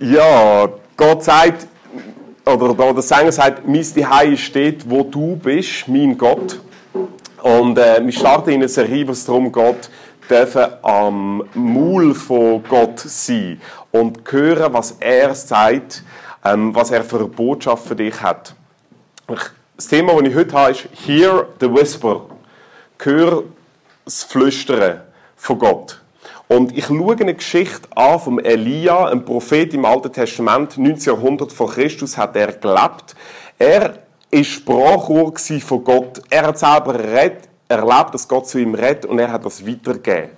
Ja, Gott sagt, oder der Sänger sagt, mein Zuhause steht, wo du bist, mein Gott. Und äh, wir starten in eine Serie, wo es darum geht, dürfen am Maul von Gott sein und hören, was er sagt, ähm, was er für eine Botschaft für dich hat. Das Thema, das ich heute habe, ist Hear the Whisper. Hör das Flüstern von Gott. Und ich schaue eine Geschichte an vom Elia, ein Prophet im Alten Testament, 19. Jahrhundert vor Christus hat er gelebt. Er war Sprachrohr von Gott. Er hat selber erlebt, dass Gott zu ihm redet und er hat das weitergegeben.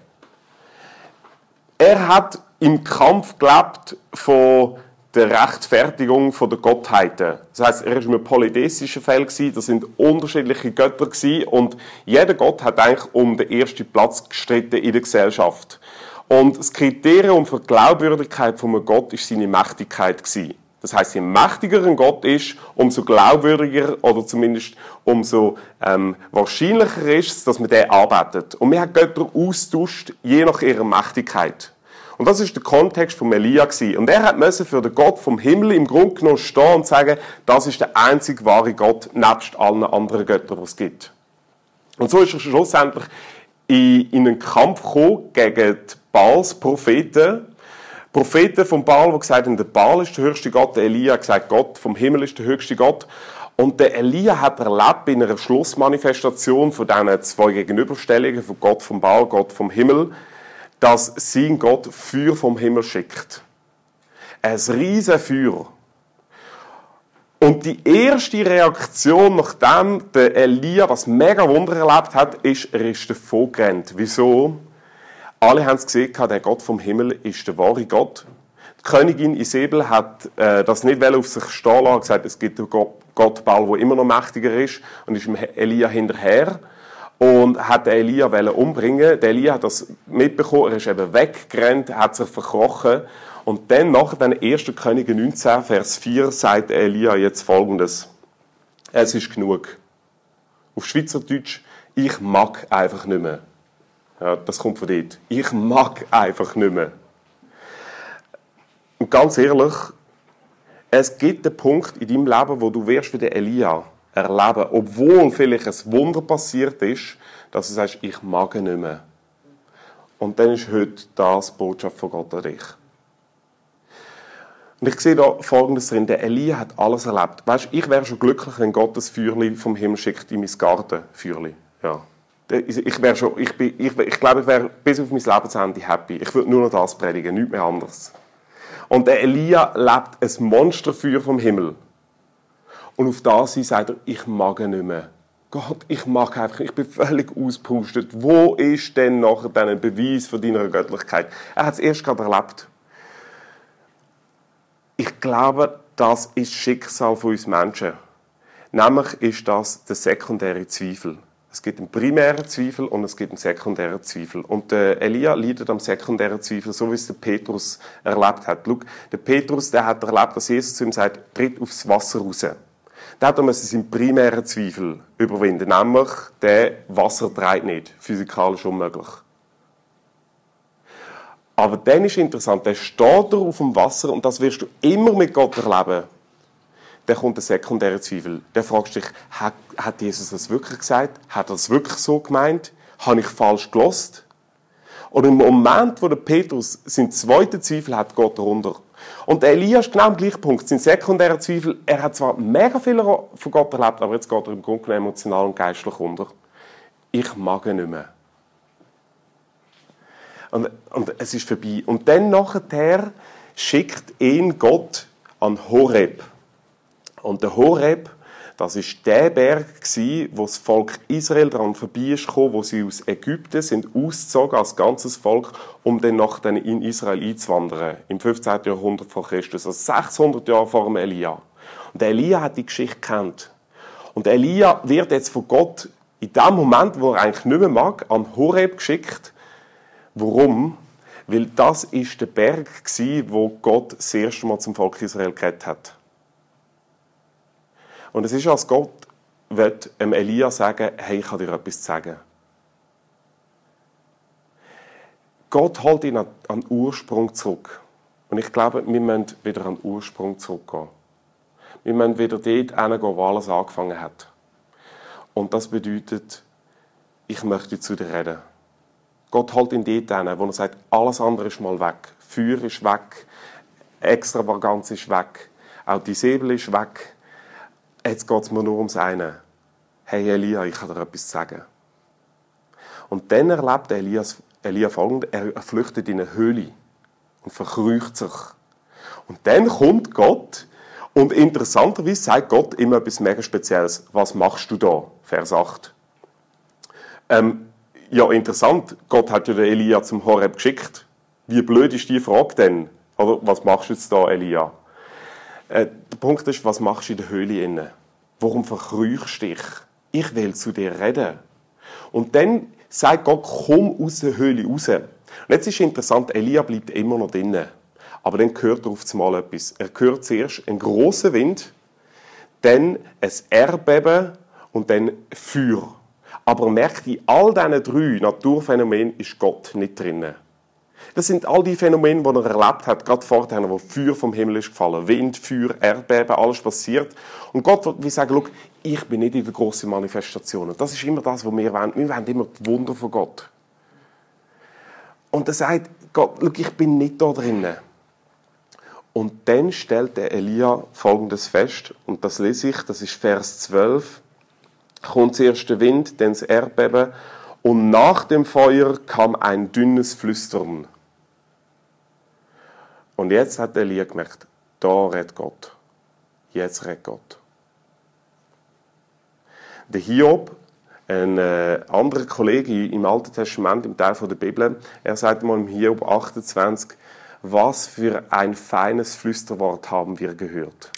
Er hat im Kampf gelebt von der Rechtfertigung der Gottheiten. Das heißt, er war in einem polytheistischen Feld, das sind unterschiedliche Götter und jeder Gott hat eigentlich um den ersten Platz gestritten in der Gesellschaft. Und das Kriterium für die Glaubwürdigkeit von Gott ist seine Mächtigkeit Das heißt, je mächtiger ein Gott ist, umso glaubwürdiger oder zumindest umso ähm, wahrscheinlicher ist es, dass man den arbeitet. Und wir haben Götter austauscht, je nach ihrer Mächtigkeit. Und das ist der Kontext von Elia. Und er hat müssen für den Gott vom Himmel im Grunde genommen stehen und sagen, das ist der einzig wahre Gott nebst allen anderen Göttern, die es gibt. Und so ist er schlussendlich in, in einen Kampf gekommen gegen die Baals Propheten. Propheten vom Baal, die gesagt haben, der Baal ist der höchste Gott, der Elia hat gesagt, Gott vom Himmel ist der höchste Gott. Und der Elia hat erlebt in einer Schlussmanifestation von diesen zwei Gegenüberstellungen von Gott vom Baal, Gott vom Himmel, dass sein Gott Feuer vom Himmel schickt. Ein riesen Feuer. Und die erste Reaktion, nachdem der Elia das mega Wunder erlebt hat, ist, er ist davon gerannt. Wieso? Alle haben es gesehen, der Gott vom Himmel ist der wahre Gott. Die Königin Isabel hat äh, das nicht auf sich stehen lassen, gesagt, es gibt einen Gott, Baal, der immer noch mächtiger ist, und ist Elia hinterher und hat Elia umbringen. Der Elia hat das mitbekommen, er ist eben weggerannt, hat sich verkrochen. Und dann, nach den 1. Könige 19, Vers 4, sagt Elia jetzt folgendes. Es ist genug. Auf Schweizerdeutsch, ich mag einfach nicht mehr. Ja, das kommt von dort. Ich mag einfach nicht mehr. Und ganz ehrlich, es gibt einen Punkt in deinem Leben, wo du wirst wie Elia erleben, obwohl vielleicht ein Wunder passiert ist, dass du sagst, ich mag nicht mehr. Und dann ist heute das Botschaft von Gott an dich. Und ich sehe da Folgendes drin. Der Elia hat alles erlebt. Weißt, ich wäre schon glücklich, wenn Gott das Feuerli vom Himmel schickt in mein Garten. Ja. Ich, wäre schon, ich, bin, ich, ich glaube, ich wäre bis auf mein Lebensende happy. Ich würde nur noch das predigen, nichts mehr anderes. Und der Elia lebt ein Monsterfeuer vom Himmel. Und auf das hin sagt er, ich mag nicht mehr. Gott, ich mag einfach, ich bin völlig auspustet. Wo ist denn nachher ein Beweis von deiner Göttlichkeit? Er hat es erst gerade erlebt. Ich glaube, das ist Schicksal von uns Menschen. Nämlich ist das der sekundäre Zweifel. Es gibt einen primären Zweifel und es gibt einen sekundären Zweifel. Und der Elia leidet am sekundären Zweifel, so wie es der Petrus erlebt hat. Schau, der Petrus, der hat erlebt, dass Jesus zu ihm sagt, tritt aufs Wasser raus. Da hat er seinen primären Zweifel überwinden, nämlich der Wasser dreht nicht, physikalisch unmöglich. Aber dann ist interessant, der steht da auf dem Wasser und das wirst du immer mit Gott erleben. Dann kommt der sekundäre Zweifel. Der fragst dich, hat, Jesus das wirklich gesagt? Hat er das wirklich so gemeint? Habe ich falsch gelost? Und im Moment, wo der Petrus seinen zweiten Zweifel hat, geht er runter. Und Elia ist genau am gleichen Punkt. Sein sekundärer Zweifel, er hat zwar mega viel von Gott erlebt, aber jetzt geht er im Grunde emotional und geistlich unter. Ich mag ihn nicht mehr. Und, und es ist vorbei. Und dann nachher schickt ihn Gott an Horeb. Und der Horeb, das ist der Berg wo das Volk Israel daran vorbei ist gekommen, wo sie aus Ägypten sind ausgezogen als ganzes Volk, um dann nachher in Israel einzuwandern. Im 15. Jahrhundert vor Christus, also 600 Jahre vor dem Elia. Und Elia hat die Geschichte kennt. Und Elia wird jetzt von Gott in dem Moment, wo er eigentlich nicht mehr mag, an Horeb geschickt. Warum? Weil das ist der Berg wo Gott das erste Mal zum Volk Israel geredet hat. Und es ist, als Gott wird dem Elia sagen, hey, ich kann dir etwas sagen. Gott holt ihn an, den Ursprung zurück. Und ich glaube, wir müssen wieder an den Ursprung zurückgehen. Wir müssen wieder dort hingehen, wo alles angefangen hat. Und das bedeutet, ich möchte zu dir reden. Gott holt ihn dort hin, wo er sagt, alles andere ist mal weg. Feuer ist weg, Extravaganz ist weg, auch die Säbel ist weg. Jetzt geht es mir nur ums eine. Hey Elia, ich kann dir etwas sagen. Und dann erlebt Elias, Elia folgendes, er flüchtet in eine Höhle und verkrücht sich. Und dann kommt Gott und interessanterweise sagt Gott immer etwas mega Spezielles. Was machst du da? Vers 8. Ähm, ja, interessant. Gott hat ja den Elia zum Horeb geschickt. Wie blöd ist die Frage denn? Oder was machst du jetzt da, Elia? Äh, der Punkt ist, was machst du in der Höhle inne? Warum verkrüchst du dich? Ich will zu dir reden. Und dann sagt Gott, komm aus der Höhle raus. Und jetzt ist interessant, Elia bleibt immer noch drinnen. Aber dann hört er auf einmal etwas. Er hört zuerst einen grossen Wind, dann ein Erdbeben und dann Feuer. Aber er merkt, in all diesen drei Naturphänomenen ist Gott nicht drinnen. Das sind all die Phänomene, die er erlebt hat, gerade vorher, wo Feuer vom Himmel ist gefallen. Wind, Feuer, Erdbeben, alles passiert. Und Gott will sagen, schau, ich bin nicht in der grossen Manifestation. Das ist immer das, was wir wollen. Wir wollen immer die Wunder von Gott. Und er sagt, Gott, schau, ich bin nicht da drinnen. Und dann stellt der Elia folgendes fest, und das lese ich, das ist Vers 12. Kommt zuerst der Wind, dann das Erdbeben, und nach dem Feuer kam ein dünnes Flüstern. Und jetzt hat Elia gemerkt, da redet Gott. Jetzt redet Gott. Der Hiob, ein äh, anderer Kollege im Alten Testament, im Teil der Bibel, er sagt mal im Hiob 28, was für ein feines Flüsterwort haben wir gehört.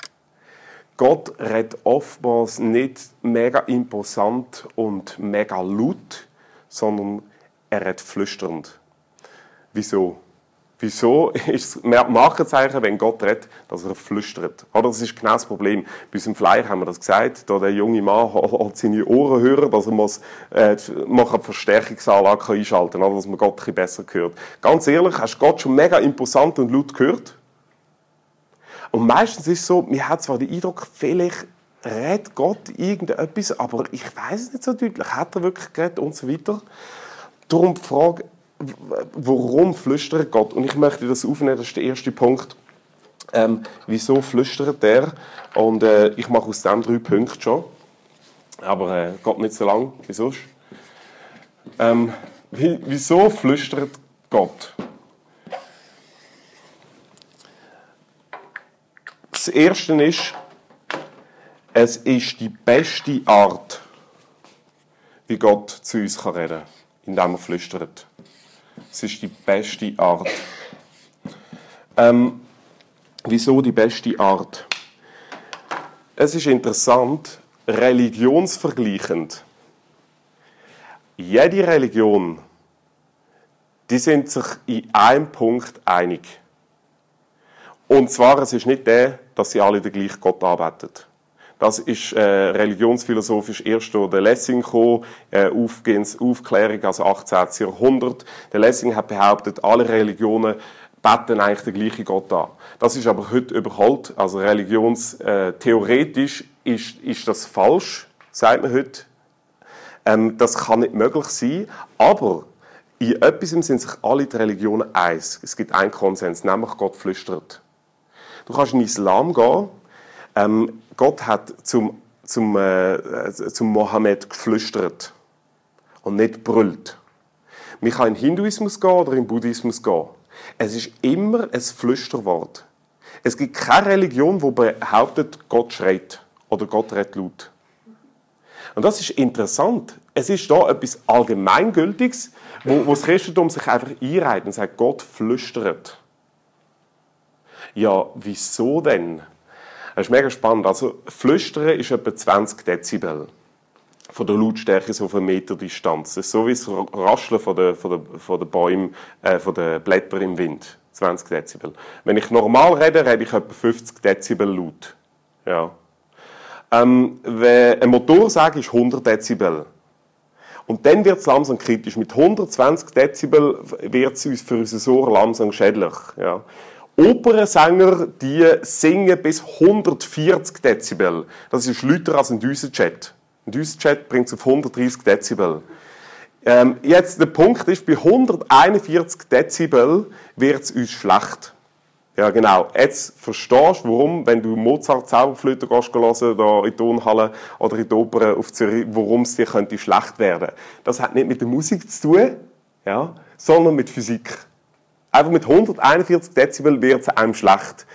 Gott redet oftmals nicht mega imposant und mega laut, sondern er redet flüsternd. Wieso? Wieso ist es Markenzeichen, wenn Gott redet, dass er flüstert? Oder das ist genau das Problem. Bei unserem Flyer haben wir das gesagt, da der junge Mann hat seine Ohren hören, dass er muss, äh, man eine Verstärkungsanlage einschalten kann, dass man Gott ein bisschen besser hört. Ganz ehrlich, hast du Gott schon mega imposant und laut gehört? Und meistens ist es so, man hat zwar den Eindruck, vielleicht redet Gott irgendetwas, aber ich weiß es nicht so deutlich. Hat er wirklich geredet und so weiter? Darum die Frage, warum flüstert Gott? Und ich möchte das aufnehmen, das ist der erste Punkt. Ähm, wieso flüstert er? Und äh, ich mache aus dem drei Punkte schon. Aber äh, geht nicht so lang wie sonst. Ähm, wie, wieso flüstert Gott? Das erste ist, es ist die beste Art, wie Gott zu uns reden kann, indem er flüstert. Es ist die beste Art. Ähm, wieso die beste Art? Es ist interessant, religionsvergleichend. Jede Religion, die sind sich in einem Punkt einig. Und zwar, es ist nicht der, dass sie alle den gleichen Gott arbeiten. Das ist äh, religionsphilosophisch erst durch den Lessing gekommen, äh, Aufklärung, also 18. Jahrhundert. Der Lessing hat behauptet, alle Religionen beten eigentlich den gleichen Gott an. Das ist aber heute überholt. Also religionstheoretisch äh, ist, ist das falsch, sagt man heute. Ähm, das kann nicht möglich sein. Aber in etwas sind sich alle die Religionen eins. Es gibt einen Konsens, nämlich Gott flüstert. Du kannst in den Islam gehen, ähm, Gott hat zum, zum, äh, zum Mohammed geflüstert und nicht brüllt. Man kann in Hinduismus gehen oder in Buddhismus gehen. Es ist immer ein Flüsterwort. Es gibt keine Religion, die behauptet, Gott schreit oder Gott redet laut. Und das ist interessant. Es ist da etwas Allgemeingültiges, wo, wo das Christentum sich einfach einreiht und sagt, Gott flüstert. Ja, wieso denn? Das ist mega spannend. Also, Flüstern ist etwa 20 Dezibel von der Lautstärke so auf eine Meter Distanz. Das ist so wie das Rascheln von den, von den, von den Bäumen, äh, von den Blättern im Wind. 20 Dezibel. Wenn ich normal rede, rede ich etwa 50 Dezibel laut. Ja. Ähm, ein Motorsag ist 100 Dezibel. Und dann wird es langsam kritisch. Mit 120 Dezibel wird es für unser Ohr langsam schädlich. Ja. Opernsänger, die singen bis 140 Dezibel. Das ist lauter als ein Düsenjet. Ein Düsenjet bringt es auf 130 Dezibel. Ähm, jetzt der Punkt ist, bei 141 Dezibel wird es uns schlecht. Ja, genau. Jetzt verstehst du, warum, wenn du Mozart Zauberflöte gehst hören, da in die Turnhalle oder in die Oper auf Zürich, warum es dir könnte schlecht werden. Das hat nicht mit der Musik zu tun, ja, sondern mit Physik. Einfach mit 141 Dezibel wird es einem schlecht.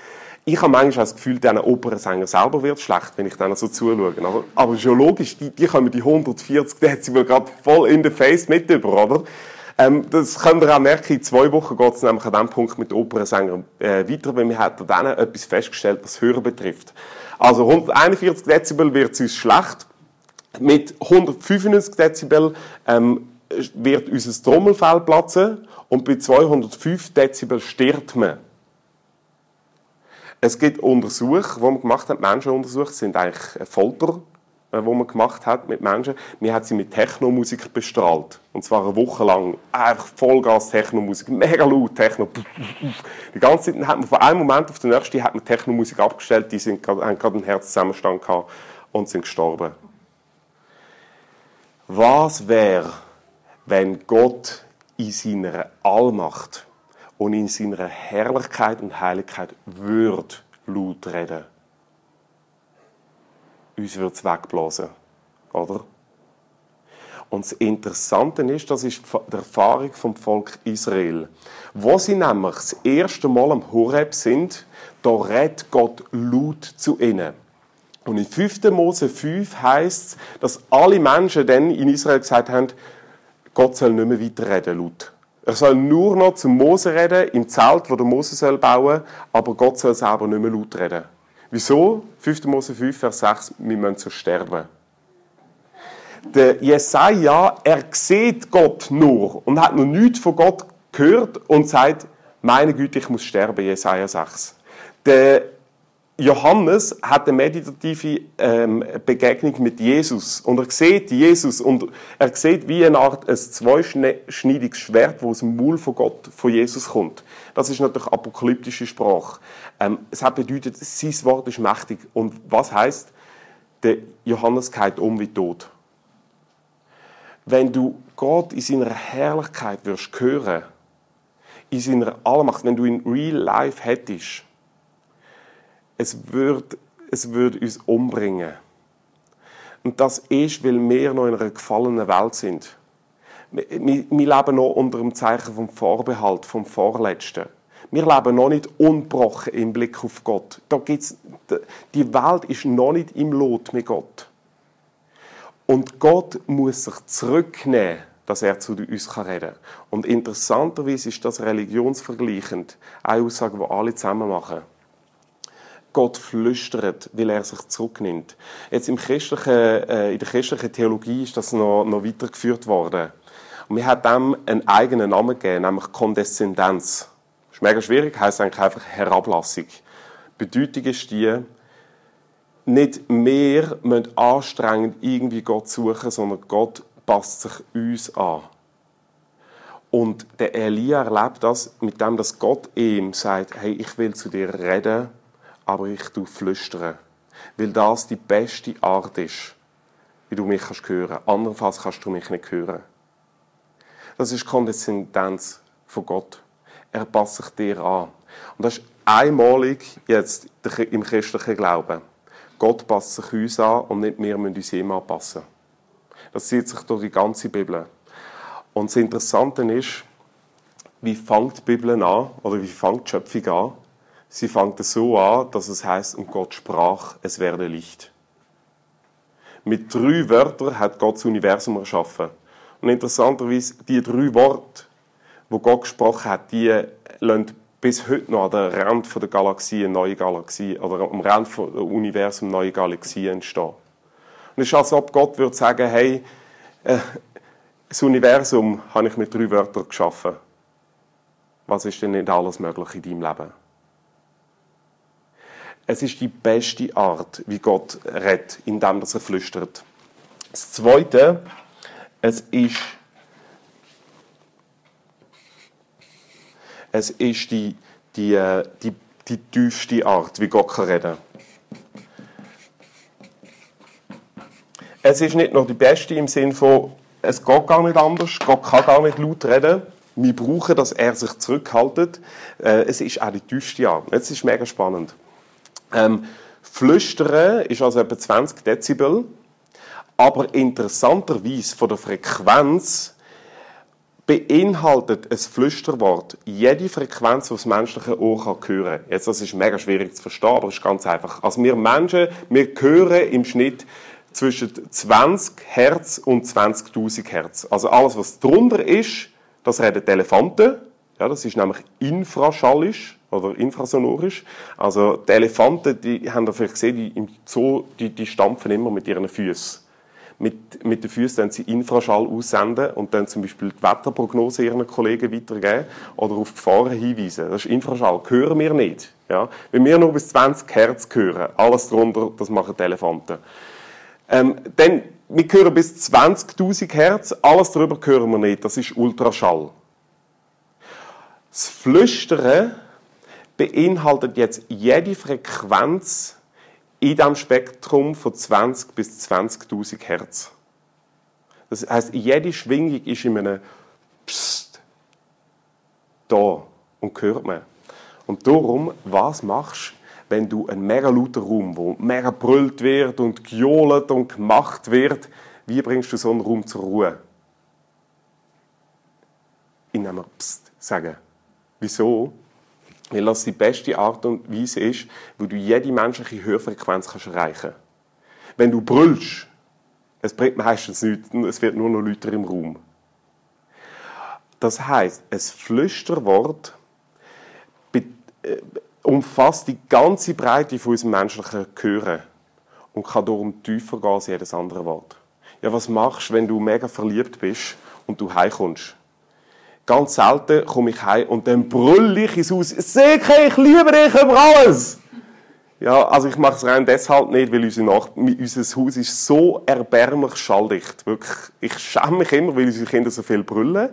Ich habe manchmal das Gefühl, diesen Opernsänger selber wird schlecht, wenn ich dann so zuschaue. Aber, aber geologisch, die, die kommen die 140 Dezibel gerade voll in the face mit über, oder? Ähm, das könnt ihr auch merken, in zwei Wochen geht es nämlich an diesem Punkt mit Opernsängern äh, weiter, weil wir haben dann etwas festgestellt, was Hören betrifft. Also 141 Dezibel wird es uns schlecht. Mit 195 Dezibel ähm, wird unser Trommelfell platzen und bei 205 Dezibel stirbt man. Es gibt Untersuchungen, die man gemacht hat, Menschenuntersuchungen, sind eigentlich Folter, die man gemacht hat mit Menschen. Wir haben sie mit Technomusik bestrahlt. Und zwar eine Woche lang. Einfach Vollgas Technomusik, mega laut Techno. Die ganze Zeit hat man von einem Moment auf den nächsten hat man Technomusik abgestellt, die sind, haben gerade einen Herzzusammenstand gehabt und sind gestorben. Was wäre, wenn Gott in seiner Allmacht und in seiner Herrlichkeit und Heiligkeit würde laut reden. Uns würde es wegblasen. Oder? Und das Interessante ist, das ist die Erfahrung vom Volk Israel. Wo sie nämlich das erste Mal am Horeb sind, da redet Gott laut zu ihnen. Und in 5. Mose 5 heißt es, dass alle Menschen dann in Israel gesagt haben, Gott soll nicht mehr weiterreden laut. Er soll nur noch zu Mose reden, im Zelt, wo der Mose soll bauen aber Gott soll selber nicht mehr laut reden. Wieso? 5. Mose 5, Vers 6, wir müssen so sterben. Der Jesaja, er sieht Gott nur und hat noch nichts von Gott gehört und sagt, meine Güte, ich muss sterben, Jesaja 6. Der Johannes hat eine meditative ähm, Begegnung mit Jesus und er sieht Jesus und er sieht wie eine Art ein zweischneidiges Schwert, wo aus dem Maul von Gott, von Jesus kommt. Das ist natürlich apokalyptische Sprache. Ähm, es hat bedeutet, sein Wort ist mächtig und was heißt, der Johannes geht um wie tot. Wenn du Gott in seiner Herrlichkeit wirst hören, in seiner Allmacht, wenn du ihn real life hättest es würde, es würde uns umbringen. Und das ist, weil wir noch in einer gefallenen Welt sind. Wir, wir, wir leben noch unter dem Zeichen vom Vorbehalt, vom Vorletzten. Wir leben noch nicht unbrochen im Blick auf Gott. Da gibt's, die Welt ist noch nicht im Lot mit Gott. Und Gott muss sich zurücknehmen, dass er zu uns reden kann. Und interessanterweise ist das religionsvergleichend eine Aussage, die alle zusammen machen. Gott flüstert, weil er sich zurücknimmt. Jetzt im christlichen, äh, in der christlichen Theologie ist das noch, noch weitergeführt worden. Und wir haben dem einen eigenen Namen gegeben, nämlich Kondeszendenz. Das ist mega schwierig, heisst eigentlich einfach Herablassung. Die Bedeutung ist die, nicht wir müssen anstrengend irgendwie Gott suchen, sondern Gott passt sich uns an. Und der Elia erlebt das mit dem, dass Gott ihm sagt, hey, ich will zu dir reden aber ich tu flüstern, weil das die beste Art ist, wie du mich kannst hören. Andernfalls kannst du mich nicht hören. Das ist Kondeszendenz von Gott. Er passt sich dir an. Und das ist einmalig jetzt im christlichen Glauben. Gott passt sich uns an und nicht wir müssen uns ihm anpassen. Das zieht sich durch die ganze Bibel. Und das Interessante ist, wie fängt die Bibel an, oder wie fängt die Schöpfung an? Sie fängt so an, dass es heißt, und Gott sprach, es werde Licht. Mit drei Wörtern hat Gott das Universum erschaffen. Und interessanterweise, die drei Worte, wo Gott gesprochen hat, die lassen bis heute noch an der Rand der Galaxie eine neue Galaxie, oder am Rand des Universums eine neue Galaxie entstehen. Und es ist, als ob Gott würde sagen, hey, äh, das Universum habe ich mit drei Wörtern geschaffen. Was ist denn nicht alles möglich in deinem Leben? Es ist die beste Art, wie Gott redet, indem er flüstert. Das Zweite, es ist, es ist die, die, äh, die, die tiefste Art, wie Gott kann Es ist nicht nur die beste im Sinn von, es geht gar nicht anders, Gott kann gar nicht laut reden. Wir brauchen, dass er sich zurückhaltet. Äh, es ist auch die tiefste Art. Jetzt ist mega spannend. Ähm, Flüstern ist also etwa 20 Dezibel, aber interessanterweise von der Frequenz beinhaltet ein Flüsterwort jede Frequenz, die das menschliche Ohr kann hören. Jetzt, das ist mega schwierig zu verstehen, aber es ist ganz einfach. Also wir Menschen, wir hören im Schnitt zwischen 20 Hertz und 20.000 Hertz. Also alles, was drunter ist, das reden Elefanten. Ja, das ist nämlich infraschallisch oder infrasonorisch. Also die Elefanten, die haben ihr vielleicht gesehen, die im Zoo, die, die stampfen immer mit ihren Füßen mit, mit den Füßen dann sie Infraschall aussenden und dann zum Beispiel die Wetterprognose ihren Kollegen weitergeben oder auf Gefahren hinweisen. Das ist Infraschall. Hören wir nicht. Ja? Wenn wir nur bis 20 Hertz hören, alles darunter, das machen die Elefanten. Ähm, dann, wir hören bis 20.000 Hertz, alles darüber hören wir nicht. Das ist Ultraschall. Das Flüstern beinhaltet jetzt jede Frequenz, in diesem Spektrum von 20 bis 20.000 Hertz. Das heißt, jede Schwingung ist in einem Psst da und hört man. Und darum, was machst du, wenn du einen mega lauten Raum, wo mega brüllt wird und gejohlt und gemacht wird, wie bringst du so einen Raum zur Ruhe? In einem Psst sagen. Wieso? Weil das die beste Art und Weise ist, wo du jede menschliche Hörfrequenz kannst erreichen kannst. Wenn du brüllst, es bringt meistens nichts, es wird nur noch lauter im Raum. Das heißt, ein Flüsterwort äh, umfasst die ganze Breite von unserem menschlichen Hören und kann darum tiefer gehen als jedes andere Wort. Ja, was machst du, wenn du mega verliebt bist und du heimkommst? Ganz selten komme ich heim und dann brülle ich ins Haus. Seke, ich liebe dich über alles! Ja, also ich mache es rein deshalb nicht, weil unser, Nach unser Haus ist so erbärmlich schalldicht. Wirklich, ich schäme mich immer, weil unsere Kinder so viel brüllen.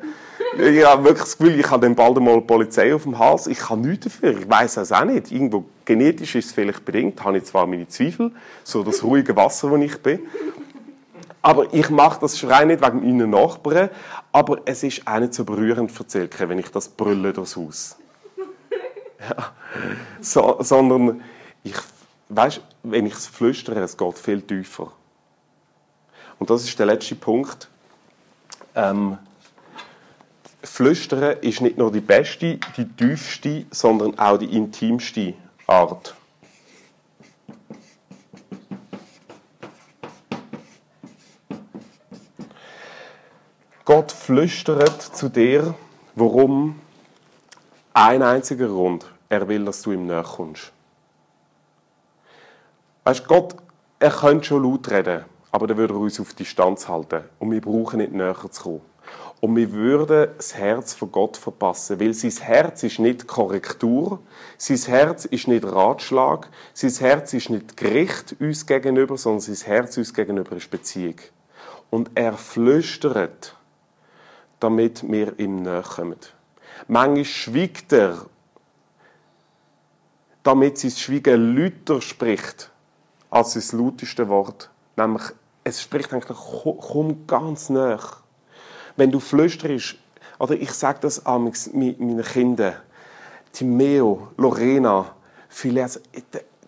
Ich habe wirklich das Gefühl, ich habe dann bald einmal die Polizei auf dem Hals. Ich kann nichts dafür. Ich weiß es auch nicht. Irgendwo genetisch ist es vielleicht bedingt. Habe ich zwar meine Zweifel, so das ruhige Wasser, wo ich bin. Aber ich mache das Schreien nicht wegen meinen Nachbarn, aber es ist auch nicht so berührend Zirke, wenn ich das brülle durchs Haus. Ja. So, sondern ich, weißt, wenn ich es flüstere, es geht viel tiefer. Und das ist der letzte Punkt. Ähm, Flüstern ist nicht nur die beste, die tiefste, sondern auch die intimste Art. Gott flüstert zu dir, warum? Ein einziger Grund. Er will, dass du ihm näher kommst. Weißt Gott, er könnte schon laut reden, aber dann würde er uns auf Distanz halten. Und wir brauchen nicht näher zu kommen. Und wir würden das Herz von Gott verpassen, weil sein Herz ist nicht Korrektur, sein Herz ist nicht Ratschlag, sein Herz ist nicht Gericht uns gegenüber, sondern sein Herz uns gegenüber ist Beziehung. Und er flüstert damit wir ihm näher kommen. Manchmal schweigt er, damit sein Schweigen lauter spricht als das lauteste Wort. Nämlich, es spricht eigentlich, komm ganz näher. Wenn du flüsterst, oder ich sage das an meinen Kindern, Timeo, Lorena, Phileas,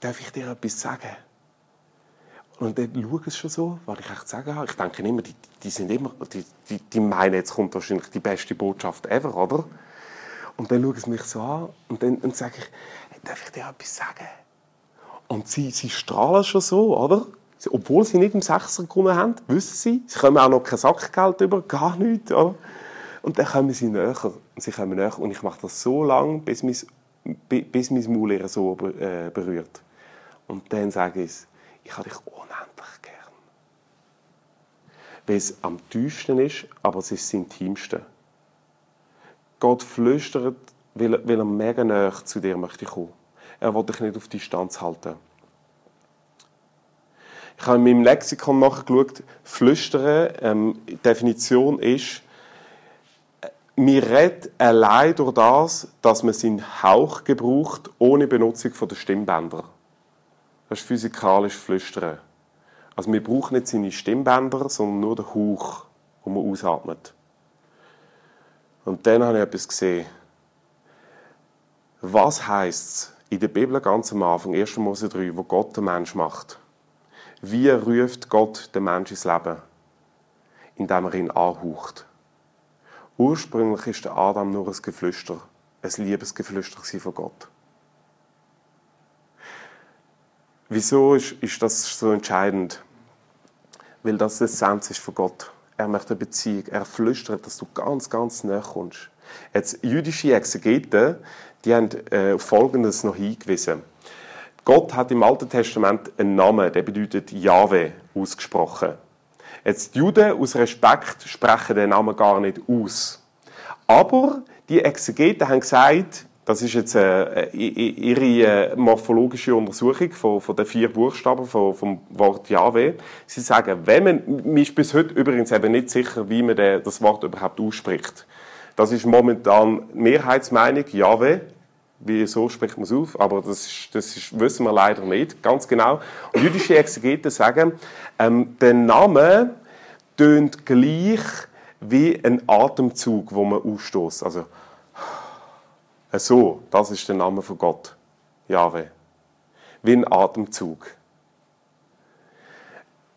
darf ich dir etwas sagen? Und dann schauen sie schon so, was ich echt sagen habe. Ich denke immer, die, die sind immer, die, die, die meinen, jetzt kommt wahrscheinlich die beste Botschaft ever, oder? Und dann schauen sie mich so an und dann, dann sage ich, hey, darf ich dir etwas sagen? Und sie, sie strahlen schon so, oder? Obwohl sie nicht im Sechser gewonnen haben, wissen sie, sie kommen auch noch kein Sackgeld über, gar nichts, oder? Und dann kommen sie näher. Und sie kommen näher. Und ich mache das so lange, bis mein, bis mein Maul ihr so äh, berührt. Und dann sage ich, ich habe dich unendlich gern. Weil es am tiefsten ist, aber es ist das Intimste. Gott flüstert, weil er, weil er mega näher zu dir möchte kommen. Er will dich nicht auf Distanz halten. Ich habe in meinem Lexikon nachgeschaut, flüstern, ähm, Definition ist, wir reden allein durch das, dass man seinen Hauch gebraucht, ohne Benutzung der Stimmbänder. Das ist physikalisch Flüstern. Also wir brauchen nicht seine Stimmbänder, sondern nur den Hauch, den man ausatmet. Und dann habe ich etwas gesehen. Was heißt es in der Bibel ganz am Anfang, 1. Mose 3, wo Gott den Mensch macht? Wie ruft Gott den Mensch ins Leben? Indem er ihn anhaucht. Ursprünglich ist der Adam nur ein Geflüster, ein Liebesgeflüster von Gott. Wieso ist, ist das so entscheidend? Weil das die Essenz ist von Gott. Er möchte eine Beziehung. Er flüstert, dass du ganz, ganz näher kommst. Jetzt, jüdische Exegeten, die haben äh, Folgendes noch hingewiesen. Gott hat im Alten Testament einen Namen, der bedeutet Jahwe, ausgesprochen. Jetzt, die Juden aus Respekt sprechen den Namen gar nicht aus. Aber die Exegeten haben gesagt, das ist jetzt äh, ihre äh, morphologische Untersuchung von, von den vier Buchstaben von, vom Wort Jahwe. Sie sagen, wenn man, man ist bis heute übrigens eben nicht sicher, wie man das Wort überhaupt ausspricht. Das ist momentan Mehrheitsmeinung, Jahwe. Wie so spricht man es auf, aber das, ist, das ist, wissen wir leider nicht ganz genau. Und jüdische Exegeten sagen, ähm, der Name tönt gleich wie ein Atemzug, wo man ausstoßt. Also so, das ist der Name von Gott, Jahwe. Wie ein Atemzug.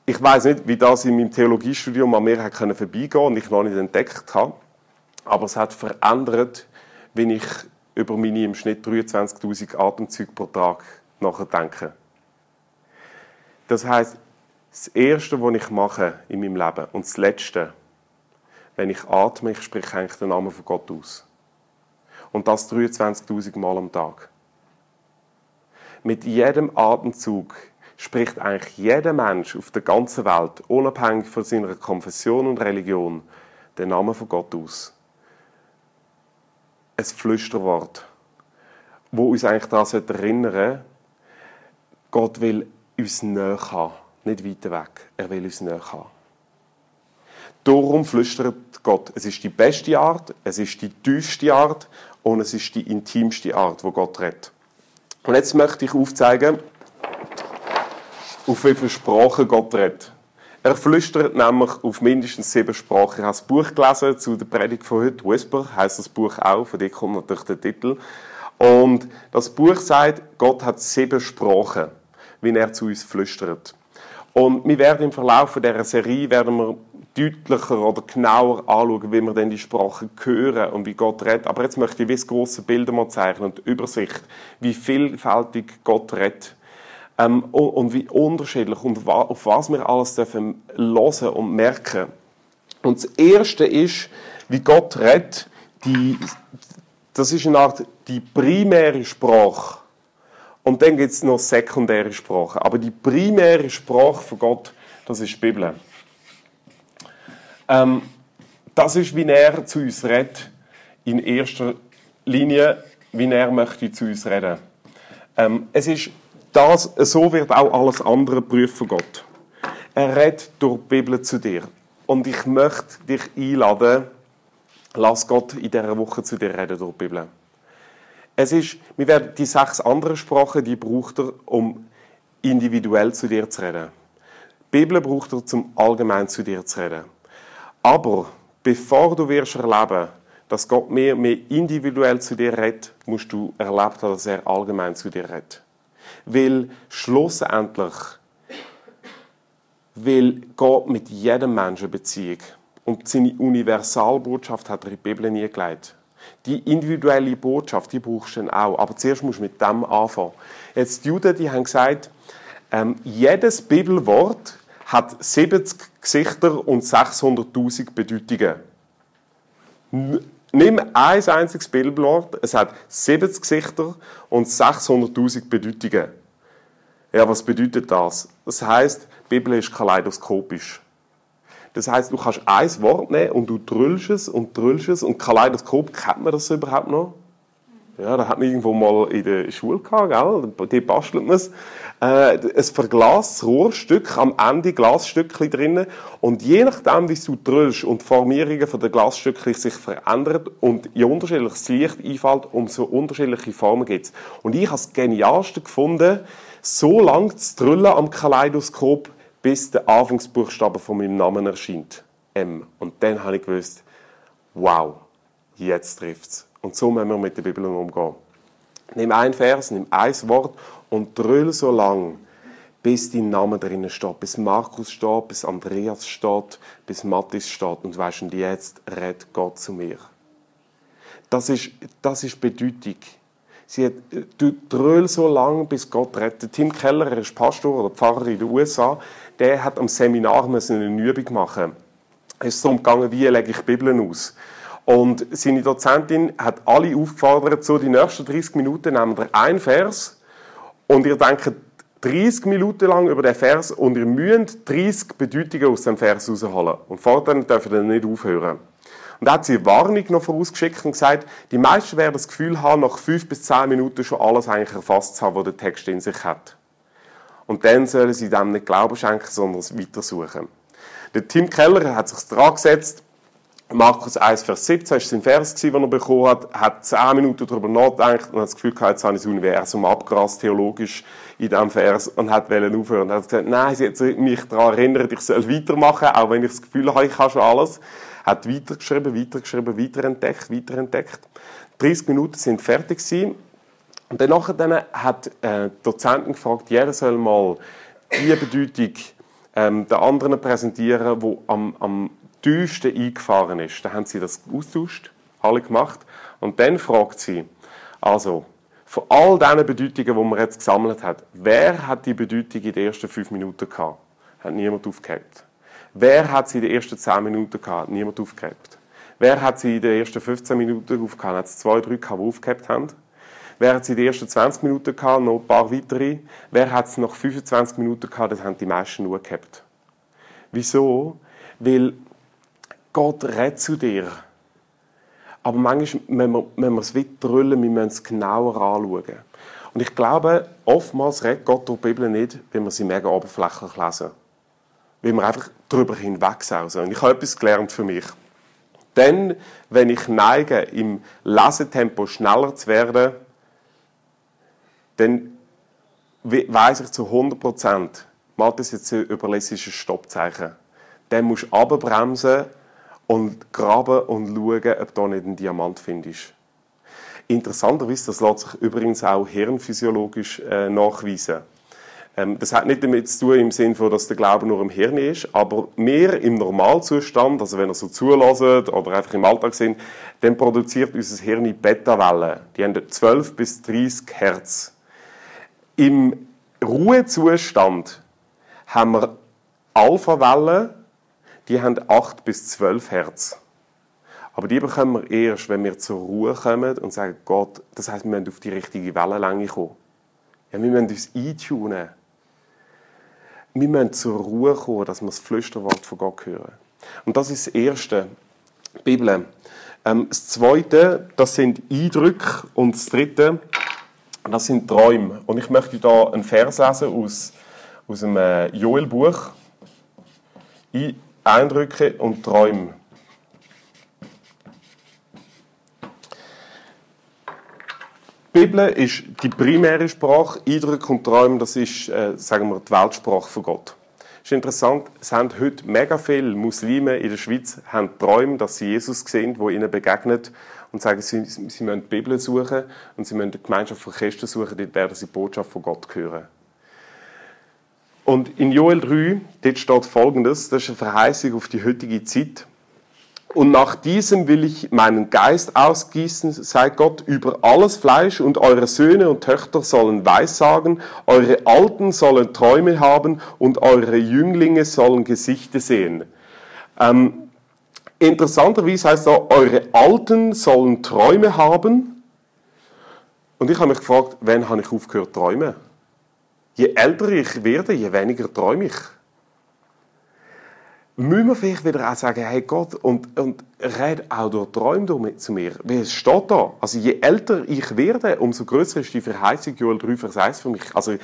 Ich weiß nicht, wie das in meinem Theologiestudium an mir hat vorbeigehen und ich noch nicht entdeckt habe, aber es hat verändert, wie ich über meine im Schnitt 23.000 Atemzüge pro Tag nachdenke. Das heißt, das Erste, was ich mache in meinem Leben und das Letzte, wenn ich atme, ich spreche eigentlich den Namen von Gott aus. Und das 23.000 Mal am Tag. Mit jedem Atemzug spricht eigentlich jeder Mensch auf der ganzen Welt, unabhängig von seiner Konfession und Religion, den Namen von Gott aus. Ein Flüsterwort, wo uns eigentlich daran erinnern Gott will uns näher haben, nicht weiter weg. Er will uns näher haben. Darum flüstert Gott. Es ist die beste Art, es ist die tiefste Art und es ist die intimste Art, wo Gott redet. Und jetzt möchte ich aufzeigen, auf wie viele Sprachen Gott redet. Er flüstert nämlich auf mindestens sieben Sprachen. Ich habe das Buch gelesen zu der Predigt von heute. Whisper heißt das Buch auch, von dem kommt natürlich der Titel. Und das Buch sagt, Gott hat sieben Sprachen, wie er zu uns flüstert. Und wir werden im Verlauf dieser Serie werden wir deutlicher oder genauer anschauen, wie wir denn die Sprache hören und wie Gott redet. Aber jetzt möchte ich wie das grosse Bild mal zeichnen und Übersicht, wie vielfältig Gott redet. Ähm, und, und, wie unterschiedlich und auf was wir alles dürfen hören und merken. Und das Erste ist, wie Gott redet, die, das ist eine Art die primäre Sprache. Und dann gibt es noch sekundäre Sprache. Aber die primäre Sprache von Gott, das ist die Bibel. Ähm, das ist, wie er zu uns redet, in erster Linie, wie er möchte zu uns reden. Ähm, es ist das, so wird auch alles andere geprüft von Gott. Er redet durch die Bibel zu dir. Und ich möchte dich einladen, lass Gott in dieser Woche zu dir reden durch die Bibel. Es ist, wir werden die sechs anderen Sprachen, die braucht er, um individuell zu dir zu reden. Die Bibel braucht er, um allgemein zu dir zu reden. Aber bevor du wirst erleben, dass Gott mehr, mehr individuell zu dir redet, musst du erlebt haben, dass er allgemein zu dir redet. Weil schlussendlich will Gott mit jedem Menschen Beziehung. Und seine Universalbotschaft hat er in die Bibel nie gelegt. Die individuelle Botschaft, die brauchst du dann auch. Aber zuerst musst du mit dem anfangen. Jetzt, die Juden, die haben gesagt, ähm, jedes Bibelwort hat 70 Gesichter und 600.000 Bedeutungen. Nimm ein einziges Bibelwort, es hat 70 Gesichter und 600.000 Bedeutungen. Ja, was bedeutet das? Das heißt, die Bibel ist kaleidoskopisch. Das heißt, du kannst ein Wort nehmen und du drüllst es und drüllst es und Kaleidoskop, kennt man das überhaupt noch? Ja, da hat man irgendwo mal in der Schule gehabt, gell? Die bastelt man es. Äh, ein verglastes Rohrstück, am Ende Glasstückchen drinnen. Und je nachdem, wie du drüllst und die Formierungen von den Glasstückchen sich verändern und je unterschiedlicher das Licht einfällt, umso unterschiedliche Formen gibt es. Und ich habe das Genialste gefunden, so lange zu drüllen am Kaleidoskop, bis der Anfangsbuchstabe von meinem Namen erscheint. M. Und dann habe ich gewusst, wow, jetzt trifft es. Und so müssen wir mit der Bibel umgehen. Nimm ein Vers, nimm ein Wort und drüll so lang, bis dein Name drinnen steht, bis Markus steht, bis Andreas steht, bis Matthias steht und weißt, und jetzt redet Gott zu mir. Das ist, das ist Bedeutung. Sie hat, du dröhl so lang, bis Gott rettet. Tim Keller, er ist Pastor oder Pfarrer in den USA, der hat am Seminar eine Übung machen. Es ist darum gegangen, wie lege ich Bibeln aus. Und seine Dozentin hat alle aufgefordert, so die nächsten 30 Minuten nehmen wir einen Vers und ihr denkt 30 Minuten lang über den Vers und ihr müsst 30 Bedeutungen aus dem Vers rausholen. Und fortan dürft ihr nicht aufhören. Und da hat sie eine Warnung noch vorausgeschickt und gesagt, die meisten werden das Gefühl haben, nach 5 bis 10 Minuten schon alles eigentlich erfasst zu haben, was der Text in sich hat. Und dann sollen sie dem nicht Glauben schenken, sondern es weitersuchen. Der Tim Keller hat sich dran gesetzt, Markus 1, Vers 17 war sein Vers, den er bekommen hat, hat 10 Minuten darüber nachgedacht und hat das Gefühl gehabt, jetzt habe ich das Universum abgerast, theologisch, in diesem Vers, und hat aufhören. Und hat gesagt, nein, sie hat mich daran erinnert, ich soll weitermachen, auch wenn ich das Gefühl habe, ich habe schon alles. Hat weitergeschrieben, weitergeschrieben, weiterentdeckt, weiterentdeckt. 30 Minuten sind fertig gewesen. Und dann hat äh, die Dozentin gefragt, jeder soll mal die Bedeutung ähm, der anderen präsentieren, die am, am tiefsten eingefahren ist. Dann haben sie das austauscht, alle gemacht. Und dann fragt sie, also, von all diesen Bedeutungen, die man jetzt gesammelt hat, wer hat die Bedeutung in den ersten fünf Minuten gehabt? Hat niemand aufgehebt. Wer hat sie in den ersten zehn Minuten gehabt? Niemand aufgehebt. Wer hat sie in den ersten 15 Minuten aufgehabt? Hat es zwei, drei gehabt, die aufgehebt haben? Wer hat sie in den ersten 20 Minuten gehabt? Noch ein paar weitere. Wer hat es nach 25 Minuten gehabt? Das haben die meisten nur gehabt. Wieso? Weil Gott redet zu dir. Aber manchmal müssen wir es weiter drüllen, wir müssen es genauer anschauen. Und ich glaube, oftmals redet Gott durch die Bibel nicht, wenn wir sie mega oberflächlich lesen. Weil wir einfach darüber hinwegsausen. Und ich habe etwas gelernt für mich. Denn, wenn ich neige, im Lesetempo schneller zu werden, dann weiß ich zu 100 Prozent, Matthias jetzt überlässig ein Stoppzeichen. Dann musst du abbremsen und graben und schauen, ob du nicht einen Diamant findest. Interessanterweise, das lässt sich übrigens auch hirnphysiologisch äh, nachweisen. Ähm, das hat nicht damit zu tun im Sinne von, dass der Glaube nur im Hirn ist, aber mehr im Normalzustand, also wenn er so zulassen oder einfach im Alltag sind, dann produziert unser Hirn Beta-Wellen. Die haben 12 bis 30 Hertz. Im Ruhezustand haben wir Alpha-Wellen, die haben 8 bis 12 Hertz. Aber die bekommen wir erst, wenn wir zur Ruhe kommen und sagen, Gott, das heißt, wir müssen auf die richtige Wellenlänge kommen. Ja, wir müssen uns eintunen. Wir müssen zur Ruhe kommen, dass wir das Flüsterwort von Gott hören. Und das ist das Erste, die Bibel. Ähm, das Zweite, das sind Eindrücke. Und das Dritte, das sind Träume. Und ich möchte da einen Vers lesen aus, aus dem äh, Joel-Buch. Eindrücke und Träume. Die Bibel ist die primäre Sprache, Eindrücke und Träume, das ist, äh, sagen wir, die Weltsprache von Gott. Es ist interessant, es haben heute mega viele Muslime in der Schweiz haben Träume, dass sie Jesus sehen, wo ihnen begegnet und sagen, sie, sie müssen die Bibel suchen und sie müssen die Gemeinschaft von Christen suchen, dort werden sie die Botschaft von Gott hören. Und in Joel 3, dort steht folgendes, das ist eine Verheißung auf die heutige Zeit. Und nach diesem will ich meinen Geist ausgießen, sei Gott, über alles Fleisch, und eure Söhne und Töchter sollen Weissagen, eure Alten sollen Träume haben, und eure Jünglinge sollen Gesichter sehen. Ähm, interessanterweise heißt da, eure Alten sollen Träume haben. Und ich habe mich gefragt, wann habe ich aufgehört träumen? Je älter ich werde, je weniger träume ich. müssen wir vielleicht wieder auch sagen, hey Gott, und, und red auch durch Träume zu mir. Wie es steht da. Also je älter ich werde, umso größer ist die Verheißung Joel 3, Vers 1 für mich. Also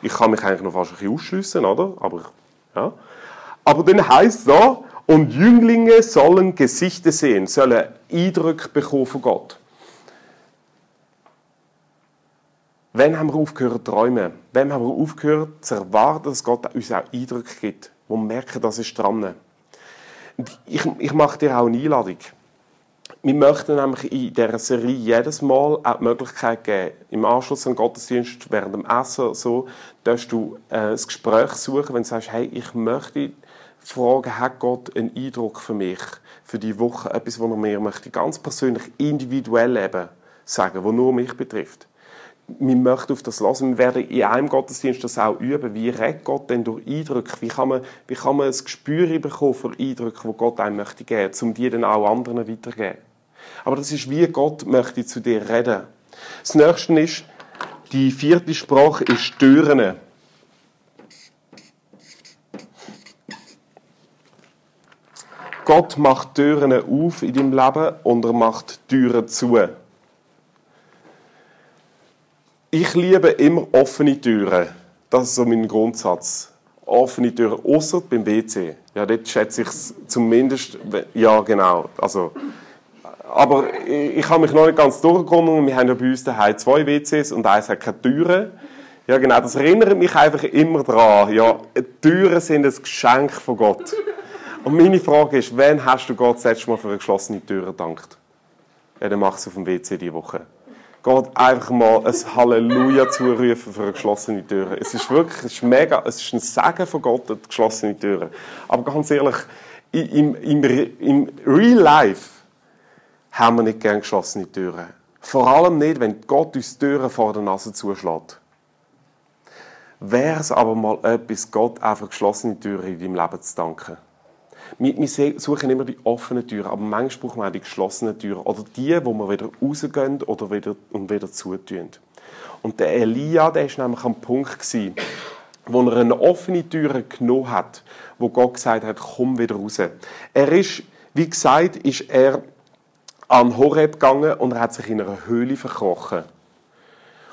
ich kann mich eigentlich noch fast ein bisschen ausschliessen, oder? Aber, ja. Aber dann heisst es da, und Jünglinge sollen Gesichter sehen, sollen Eindrücke bekommen von Gott. Wann haben wir aufgehört zu träumen? Wann haben wir aufgehört zu erwarten, dass Gott uns auch Eindrücke gibt, wo wir merken, das ist dran? Ich, ich mache dir auch eine Einladung. Wir möchten nämlich in dieser Serie jedes Mal auch die Möglichkeit geben, im Anschluss an den Gottesdienst, während dem Essen, so, dass du äh, ein Gespräch suchen, wenn du sagst, hey, ich möchte fragen, hat Gott einen Eindruck für mich, für die Woche, etwas, was er mir möchte, ganz persönlich, individuell eben sagen, was nur mich betrifft wir möchten auf das lassen. Wir werden in einem Gottesdienst das auch üben. Wie redet Gott denn durch Eindrücke? Wie kann man, wie kann man ein Gespür bekommen für Eindrücke, die Gott einem möchte geben, um die dann auch anderen weiterzugeben? Aber das ist wie Gott möchte zu dir reden. Das nächste ist, die vierte Sprache ist Türen. Gott macht Türen auf in deinem Leben und er macht Türen zu. Ich liebe immer offene Türen. Das ist so mein Grundsatz. Offene Türen, außer beim WC. Ja, dort schätze ich es zumindest, ja genau. Also, aber ich habe mich noch nicht ganz durchgekommen. Wir haben ja bei uns daheim zwei WCs und eins hat keine Türen. Ja, genau, das erinnert mich einfach immer daran. Ja, Türen sind ein Geschenk von Gott. Und meine Frage ist, wann hast du Gott das letzte Mal für eine geschlossene Tür gedankt? Ja, dann mach es auf dem WC diese Woche. Gott einfach mal ein Halleluja zurufen für eine geschlossene Tür. Es ist wirklich, es ist mega, es ist ein Segen von Gott, die geschlossene Türen. Aber ganz ehrlich, im, im, im Real Life haben wir nicht gern geschlossene Türen. Vor allem nicht, wenn Gott uns Türen vor der Nase zuschlägt. Wäre es aber mal etwas, Gott einfach geschlossene Türen in deinem Leben zu danken. Wir, wir suchen immer die offenen Türen, aber manchmal brauchen wir auch die geschlossenen Türen. Oder die, wo wir wieder rausgehen oder wieder, und wieder zutun. Und der Elia, der war nämlich am Punkt, gewesen, wo er eine offene Tür genommen hat, wo Gott gesagt hat, komm wieder raus. Er ist, wie gesagt, ist er an Horeb gegangen und er hat sich in einer Höhle verkrochen.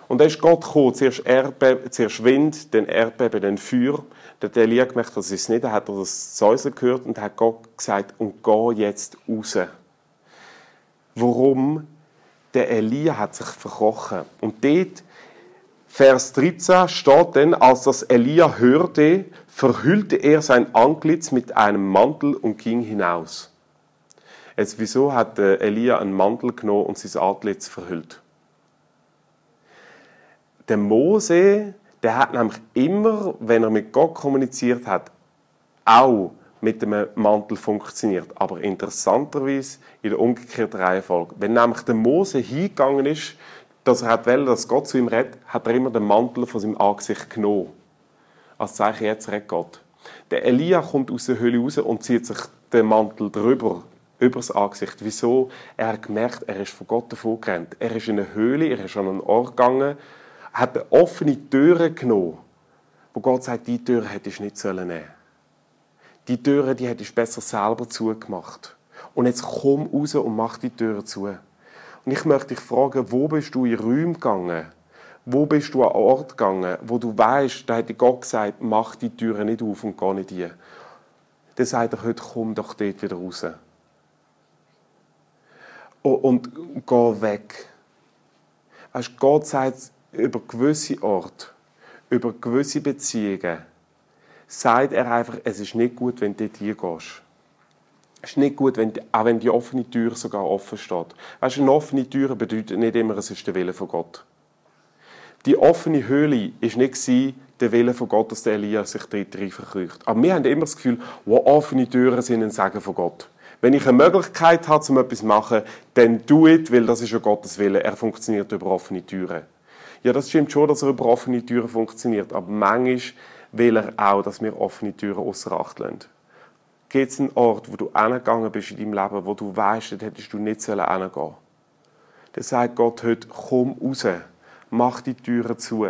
Und dann ist Gott gekommen, zuerst, Erdbeben, zuerst Wind, dann Erdbeben, dann Feuer. Der Elia gemerkt, das ist nicht, dann hat er das Säuseln gehört und hat Gott gesagt, und geh jetzt raus. Warum? Der Elia hat sich verkrochen. Und dort, Vers 13, steht dann, als das Elia hörte, verhüllte er sein Antlitz mit einem Mantel und ging hinaus. Jetzt, wieso hat Elia einen Mantel genommen und sein Antlitz verhüllt? Der Mose, der hat nämlich immer, wenn er mit Gott kommuniziert hat, auch mit dem Mantel funktioniert. Aber interessanterweise in der umgekehrten Reihenfolge. Wenn nämlich der Mose hingegangen ist, dass er wollte, dass Gott zu ihm redet, hat er immer den Mantel von seinem Angesicht genommen. Als Zeichen, jetzt redet Gott. Der Elia kommt aus der Höhle raus und zieht sich den Mantel drüber, über das Angesicht. Wieso? Er hat gemerkt, er ist von Gott davon gerannt. Er ist in eine Höhle, er ist an einen Ort gegangen, hat eine offene Türe genommen, wo Gott sagt, die Türe hättest du nicht nehmen sollen Die Türe, die hättest du besser selber zugemacht. Und jetzt komm raus und mach die Türe zu. Und ich möchte dich fragen, wo bist du in Räume gegangen? Wo bist du an Ort gegangen, wo du weißt, da hätte Gott gesagt, mach die Türe nicht auf und geh nicht hin. Dann sagt er heute, komm doch dort wieder raus. Und, und geh weg. Weißt, Gott sagt, über gewisse Orte, über gewisse Beziehungen, sagt er einfach, es ist nicht gut, wenn du dort hingehst. Es ist nicht gut, wenn, auch wenn die offene Tür sogar offen steht. Weißt du, eine offene Tür bedeutet nicht immer, es ist der Wille von Gott. Die offene Höhle war nicht der Wille von Gott, dass der Elia sich dort rein verkrücht. Aber wir haben immer das Gefühl, wo offene Türen sind ein Segen von Gott. Wenn ich eine Möglichkeit habe, um etwas zu machen, dann do it, weil das ist ja Gottes Wille. Er funktioniert über offene Türen. Ja, das stimmt schon, dass er über offene Türen funktioniert, aber manchmal will er auch, dass wir offene Türen außer Acht lassen. Gibt es einen Ort, wo du hingegangen bist in deinem Leben, wo du weißt, dort hättest du nicht hingehen sollen? Dann sagt Gott heute, komm raus, mach die Türen zu.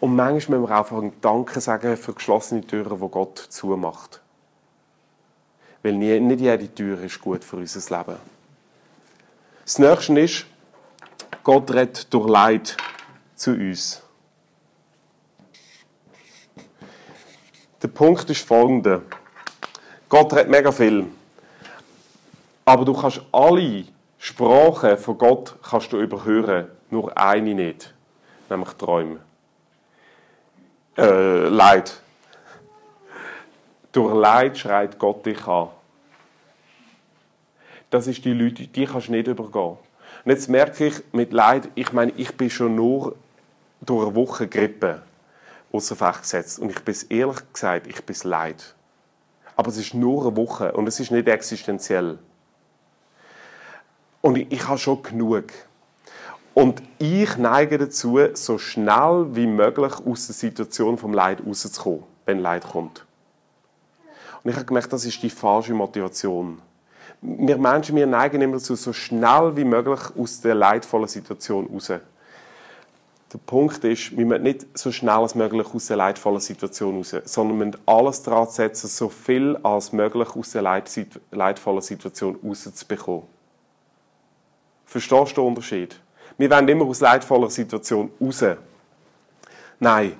Und manchmal müssen wir einfach einen Danke sagen für geschlossene Türen, die Gott zumacht. Weil nicht jede Tür ist gut für unser Leben. Das nächste ist, Gott redet durch Leid zu uns. Der Punkt ist folgender. Gott redet mega viel. Aber du kannst alle Sprachen von Gott kannst du überhören, nur eine nicht, nämlich Träume. Äh, Leid. Durch Leid schreit Gott dich an. Das ist die Leute, die kannst du nicht übergehen. Und jetzt merke ich mit Leid, ich meine, ich bin schon nur durch eine Woche Grippe außer Fach gesetzt. Und ich bin ehrlich gesagt, ich bin leid. Aber es ist nur eine Woche und es ist nicht existenziell. Und ich, ich habe schon genug. Und ich neige dazu, so schnell wie möglich aus der Situation vom Leid rauszukommen, wenn Leid kommt. Und ich habe gemerkt, das ist die falsche Motivation. Wir Menschen, wir neigen immer dazu, so schnell wie möglich aus der leidvollen Situation raus. Der Punkt ist, wir müssen nicht so schnell als möglich aus der leidvollen Situation raus, sondern wir müssen alles daran setzen, so viel als möglich aus der leidvollen Situation rauszubekommen. Verstehst du den Unterschied? Wir wollen immer aus leidvoller Situation raus. Nein,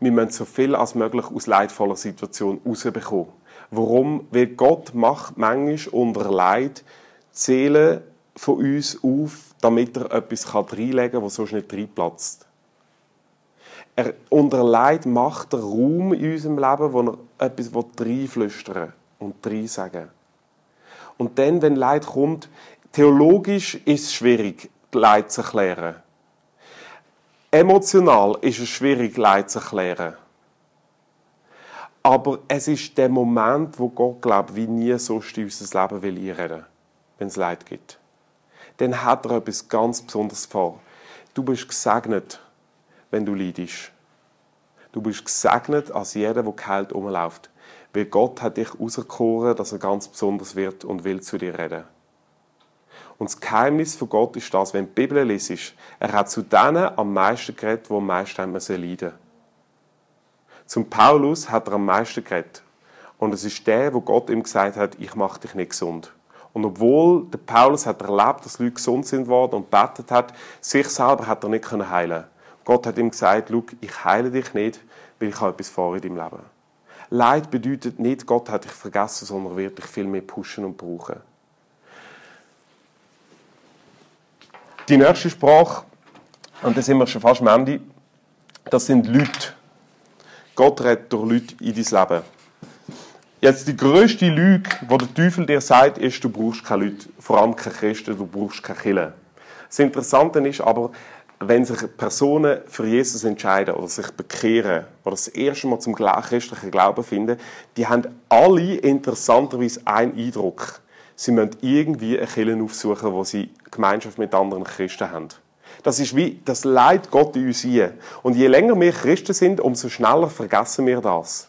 wir müssen so viel als möglich aus leidvoller Situation rausbekommen. Warum? Weil Gott macht manchmal unter Leid die Seele von uns auf, damit er etwas reinlegen kann, was sonst nicht reinplatzt. Er unter Leid macht er Raum in unserem Leben, wo er etwas reinflüstern und reinsagen Und dann, wenn Leid kommt, Theologisch ist es schwierig, Leid zu erklären. Emotional ist es schwierig, Leid zu erklären. Aber es ist der Moment, wo Gott, glaubt, wie nie sonst in unser Leben will einreden, wenn es Leid gibt. Dann hat er etwas ganz Besonderes vor. Du bist gesegnet, wenn du leidest. Du bist gesegnet als jeder, der geheilt rumläuft. Weil Gott hat dich auserkoren, dass er ganz besonders wird und will zu dir reden. Und das Geheimnis von Gott ist das, wenn die Bibel liest, er hat zu denen am meisten geredet, die am meisten haben müssen leiden Zum Paulus hat er am meisten geredet. Und es ist der, wo Gott ihm gesagt hat, ich mache dich nicht gesund. Und obwohl der Paulus hat erlebt, dass Leute gesund sind worden und betet hat, sich selber hat er nicht heilen Gott hat ihm gesagt, ich heile dich nicht, weil ich habe etwas vor in deinem Leben. Leid bedeutet nicht, Gott hat dich vergessen, sondern wird dich viel mehr pushen und brauchen. Die nächste Sprache, und da sind wir schon fast am Ende, das sind Leute. Gott redet durch Leute in dein Leben. Jetzt die größte Lüge, die der Teufel dir sagt, ist, du brauchst keine Leute, vor allem keine Christen, du brauchst keine Kirche. Das Interessante ist aber, wenn sich Personen für Jesus entscheiden oder sich bekehren oder das erste Mal zum christlichen Glauben finden, die haben alle interessanterweise einen Eindruck sie müssen irgendwie eine Kirche aufsuchen, wo sie Gemeinschaft mit anderen Christen haben. Das ist wie das Leid Gott in uns hier. Und je länger wir Christen sind, umso schneller vergessen wir das.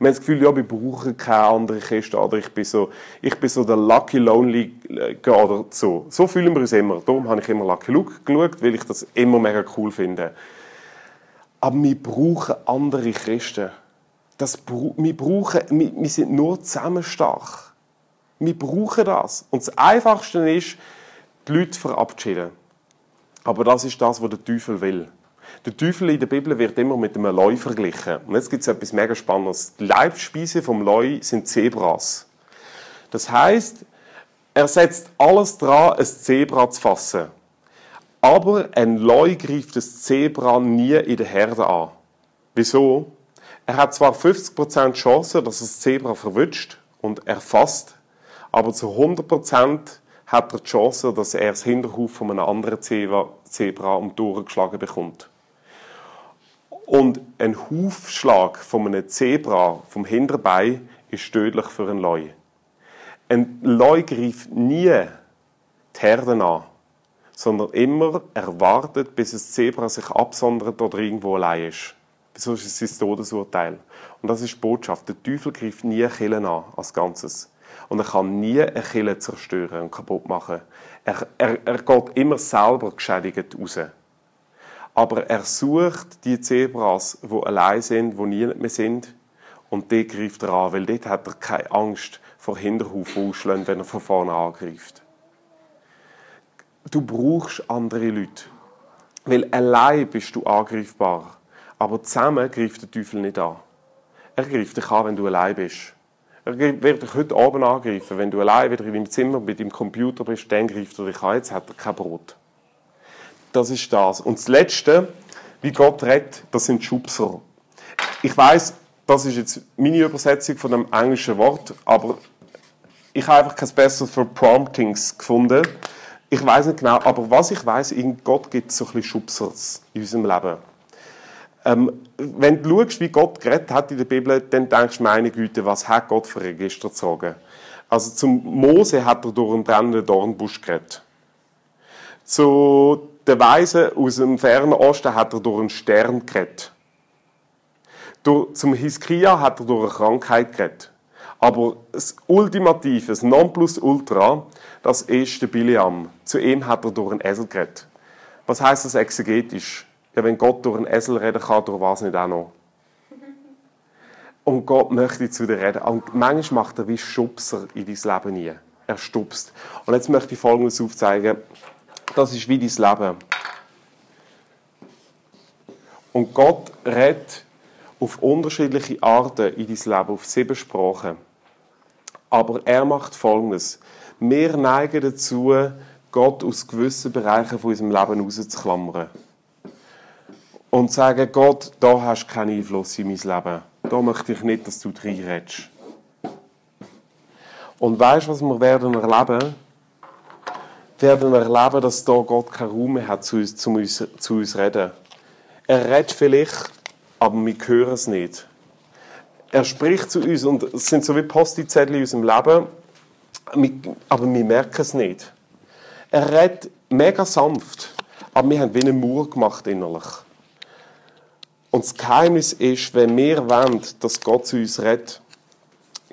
Wir haben das Gefühl, ja, wir brauchen keine anderen Christen oder ich bin so, ich bin so der Lucky Lonely äh, oder so. So fühlen wir uns immer. Darum habe ich immer Lucky Luke geschaut, weil ich das immer mega cool finde. Aber wir brauchen andere Christen. Das, wir, brauchen, wir, wir sind nur zusammen stark. Wir brauchen das. Und das Einfachste ist, die Leute verabschieden. Aber das ist das, was der Teufel will. Der Teufel in der Bibel wird immer mit einem Leu verglichen. Und jetzt gibt es etwas mega Spannendes. Die Leibspeise vom Leu sind Zebras. Das heißt, er setzt alles dran, ein Zebra zu fassen. Aber ein Leu greift das Zebra nie in der Herde an. Wieso? Er hat zwar 50% Chance, dass das Zebra verwünscht und erfasst, aber zu 100% hat er die Chance, dass er das Hinterhuf von einem anderen Zebra um die Ohren geschlagen bekommt. Und ein Hufschlag von einem Zebra vom Hinterbein ist tödlich für einen Leu. Ein Leu greift nie die Herden an, sondern immer erwartet, bis das Zebra sich absondert oder irgendwo allein ist. Sonst ist es sein Todesurteil. Und das ist die Botschaft. Der Teufel greift nie Killen an als Ganzes. Und er kann nie eine Kille zerstören und kaputt machen. Er, er, er geht immer selber geschädigt raus. Aber er sucht die Zebras, die allein sind, die nie mehr sind. Und die greift er an, weil dort hat er keine Angst vor Hinterhuf ausschlägt, wenn er von vorne angreift. Du brauchst andere Leute. Weil allein bist du angreifbar. Aber zusammen greift der Teufel nicht an. Er greift dich an, wenn du allein bist. Er wird dich heute Abend angreifen. Wenn du allein wieder in deinem Zimmer mit deinem Computer bist, dann greift er dich an. Jetzt hat er kein Brot. Das ist das. Und das Letzte, wie Gott redet, das sind Schubser. Ich weiß, das ist jetzt meine Übersetzung von dem englischen Wort, aber ich habe einfach kein besseres für Promptings gefunden. Ich weiß nicht genau, aber was ich weiß, in Gott gibt es so ein bisschen Schubsers in unserem Leben. Ähm, wenn du schaust, wie Gott geredet hat in der Bibel, dann denkst du, meine Güte, was hat Gott für Register gezogen? Also zum Mose hat er durch einen brennenden Dornbusch geredet. Zu den Weisen aus dem fernen Osten hat er durch einen Stern geredet. zum Hiskia hat er durch eine Krankheit geredet. Aber das Ultimative, das Nonplusultra, das ist der Biliam. Zu ihm hat er durch einen Esel geredet. Was heißt das exegetisch? Ja, wenn Gott durch einen Esel reden kann, durch was nicht auch noch? Und Gott möchte zu dir reden. Und manchmal macht er wie Schubser in dein Leben nie. Er stupst. Und jetzt möchte ich Folgendes aufzeigen. Das ist wie dein Leben. Und Gott redet auf unterschiedliche Arten in dein Leben, auf sieben Sprachen. Aber er macht Folgendes. Wir neigen dazu, Gott aus gewissen Bereichen von unserem Leben rauszuklammern. Und sagen, Gott, da hast du keinen Einfluss in mein Leben. Da möchte ich nicht, dass du reinredest. Und weißt du, was wir werden erleben? Wir werden erleben, dass da Gott keinen Raum mehr hat, zu uns, zu uns, zu uns reden. Er redet vielleicht, aber wir hören es nicht. Er spricht zu uns und es sind so wie Posti-Zettel in unserem Leben, aber wir merken es nicht. Er redet mega sanft, aber wir haben wie einen Mauer gemacht innerlich. Und das Geheimnis ist, wenn wir wollen, dass Gott zu uns redet,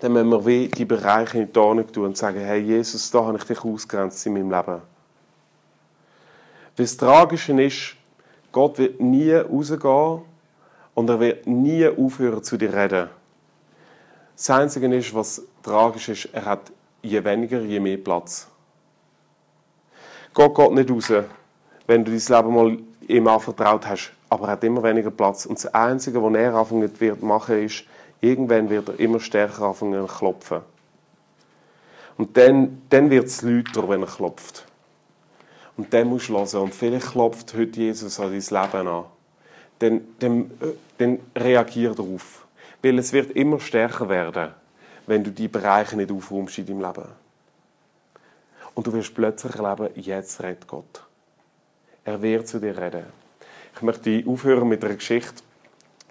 dann müssen wir wie die Bereiche in die Ordnung tun und sagen, hey Jesus, da habe ich dich ausgrenzt in meinem Leben. Das Tragische ist, Gott wird nie rausgehen und er wird nie aufhören zu dir reden. Das Einzige ist, was tragisch ist, er hat je weniger, je mehr Platz. Gott geht nicht raus, wenn du dein Leben mal ihm anvertraut hast, aber er hat immer weniger Platz. Und das Einzige, was er anfangen wird machen, ist, irgendwann wird er immer stärker anfangen zu klopfen. Und dann, dann wird es lauter, wenn er klopft. Und dann musst du hören. Und vielleicht klopft heute Jesus an dein Leben an. Dann, dann, äh, dann reagier darauf. Weil es wird immer stärker werden, wenn du die Bereiche nicht aufräumst in deinem Leben. Und du wirst plötzlich erleben, jetzt redet Gott. Er wird zu dir reden. Ich möchte aufhören mit einer Geschichte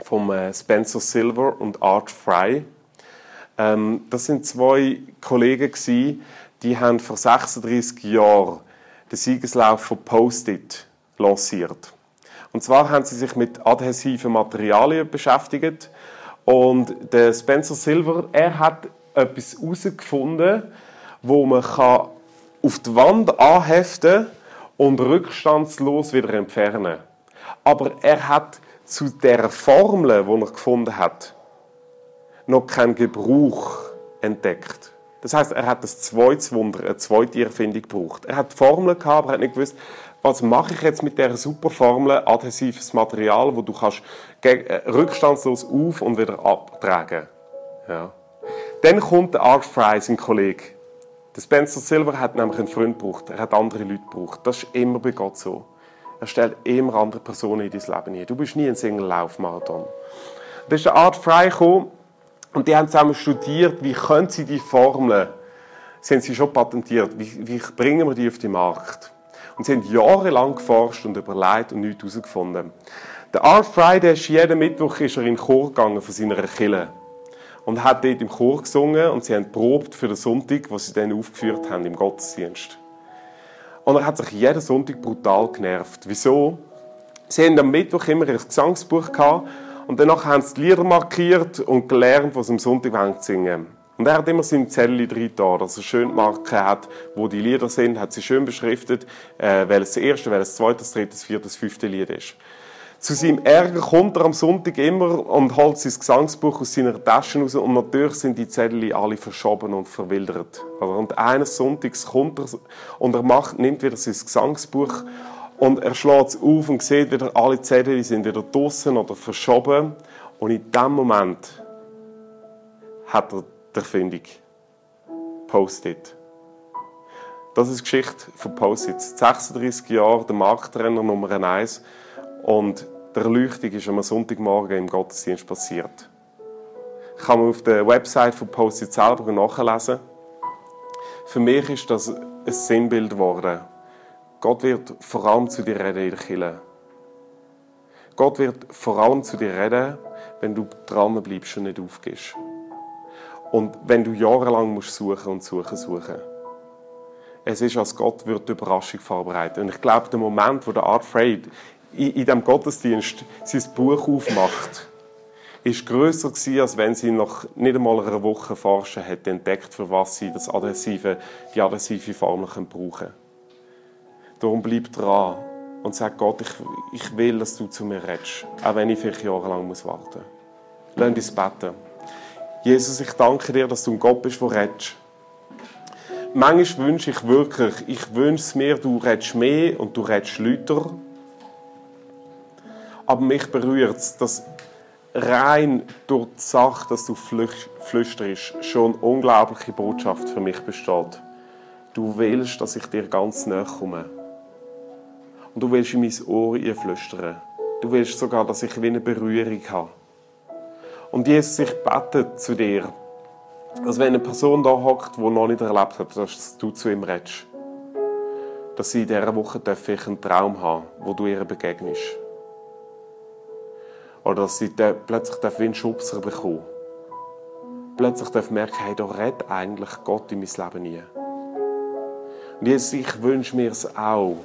von äh, Spencer Silver und Art Fry. Ähm, das sind zwei Kollegen die haben vor 36 Jahren den Siegeslauf von Post-it lanciert. Und zwar haben sie sich mit adhesiven Materialien beschäftigt und der Spencer Silver, er hat etwas herausgefunden, wo man kann auf die Wand anheften und rückstandslos wieder entfernen. Aber er hat zu der Formel, die er gefunden hat, noch keinen Gebrauch entdeckt. Das heißt, er hat ein zweites Wunder, eine zweite Erfindung gebraucht. Er hat Formeln gehabt, aber er hat nicht gewusst, was mache ich jetzt mit dieser super Formel, adhesives Material, wo du kannst äh, rückstandslos auf und wieder abtragen. Ja. Dann kommt der Art Fry, sein Kollege. Der Spencer Silver hat nämlich einen Freund gebraucht. Er hat andere Leute gebraucht. Das ist immer bei Gott so. Er stellt immer andere Personen in dein Leben ein. Du bist nie ein Single-Laufmarathon. Da ist der Art Fry gekommen und die haben zusammen studiert, wie können sie die Formeln, sind sie schon patentiert, wie, wie bringen wir die auf den Markt. Und sie haben jahrelang geforscht und überlegt und nichts herausgefunden. Der Art Friday ist jeden Mittwoch ist er in den Chor gegangen von seiner Kille und hat dort im Chor gesungen und sie haben probt für den Sonntag, was sie dann aufgeführt haben im Gottesdienst. Und er hat sich jeden Sonntag brutal genervt. Wieso? Sie haben am Mittwoch immer ein Gesangsbuch gehabt und danach haben sie die Lieder markiert und gelernt, was sie am Sonntag singen. Und er hat immer seine Zelle drin da, dass er schön Marken hat, wo die Lieder sind, hat sie schön beschriftet, äh, welches das erste, welches das zweite, das dritte, das vierte, das fünfte Lied ist. Zu seinem Ärger kommt er am Sonntag immer und holt sein Gesangsbuch aus seiner Tasche raus und natürlich sind die Zettel alle verschoben und verwildert. Und eines Sonntags kommt er und er macht, nimmt wieder sein Gesangsbuch und er schlägt es auf und sieht wieder, alle Zettel sind wieder draussen oder verschoben. Und in dem Moment hat er die Erfindung. Post-it. Das ist die Geschichte von Post-its. 36 Jahre, der Marktrenner Nummer 1 und der Erleuchtung ist am Sonntagmorgen im Gottesdienst passiert. Kann man auf der Website von Post-it selber nachlesen. Für mich ist das ein Sinnbild geworden. Gott wird vor allem zu dir reden in der Kirche. Gott wird vor allem zu dir reden, wenn du dran bleibst und nicht aufgehst. Und wenn du jahrelang musst suchen und suchen, suchen. Es ist, als Gott wird die Überraschung vorbereiten. Und ich glaube, der Moment, wo der Art Freyd in, in diesem Gottesdienst sein Buch aufmacht, ist grösser gewesen, als wenn sie nach nicht einmal einer Woche forschen hätte entdeckt, für was sie das adhesive, die adhesive Formel brauchen können. Darum bleib dran und sag Gott, ich, ich will, dass du zu mir redest, auch wenn ich vielleicht jahrelang muss warten muss. Lass uns beten. Jesus, ich danke dir, dass du ein Gott bist, der redest. Manchmal wünsche ich wirklich, ich wünsche es mir, du redest mehr und du redest lauter. Aber mich berührt es, dass rein durch die Sache, dass du flüsterst, schon eine unglaubliche Botschaft für mich besteht. Du willst, dass ich dir ganz nahe komme. Und du willst in mein Ohr flüstern. Du willst sogar, dass ich wie eine Berührung habe. Und Jesus, ich bete zu dir, dass wenn eine Person da hockt, die noch nicht erlebt hat, dass du zu ihm redest, dass sie in dieser Woche ich einen Traum haben wo du ihr begegnest. Oder dass sie plötzlich einen Schubser bekommen Plötzlich darf merken, hey, da redet eigentlich Gott in mein Leben nie. Und Jesus, ich wünsche mir es auch.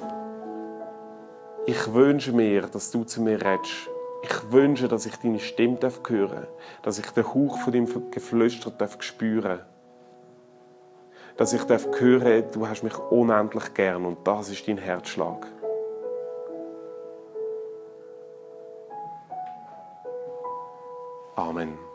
Ich wünsche mir, dass du zu mir redest ich wünsche, dass ich deine Stimme hören darf, dass ich den Hauch von deinem Geflüster darf spüren dass ich darf du hast mich unendlich gern und das ist dein Herzschlag. Amen.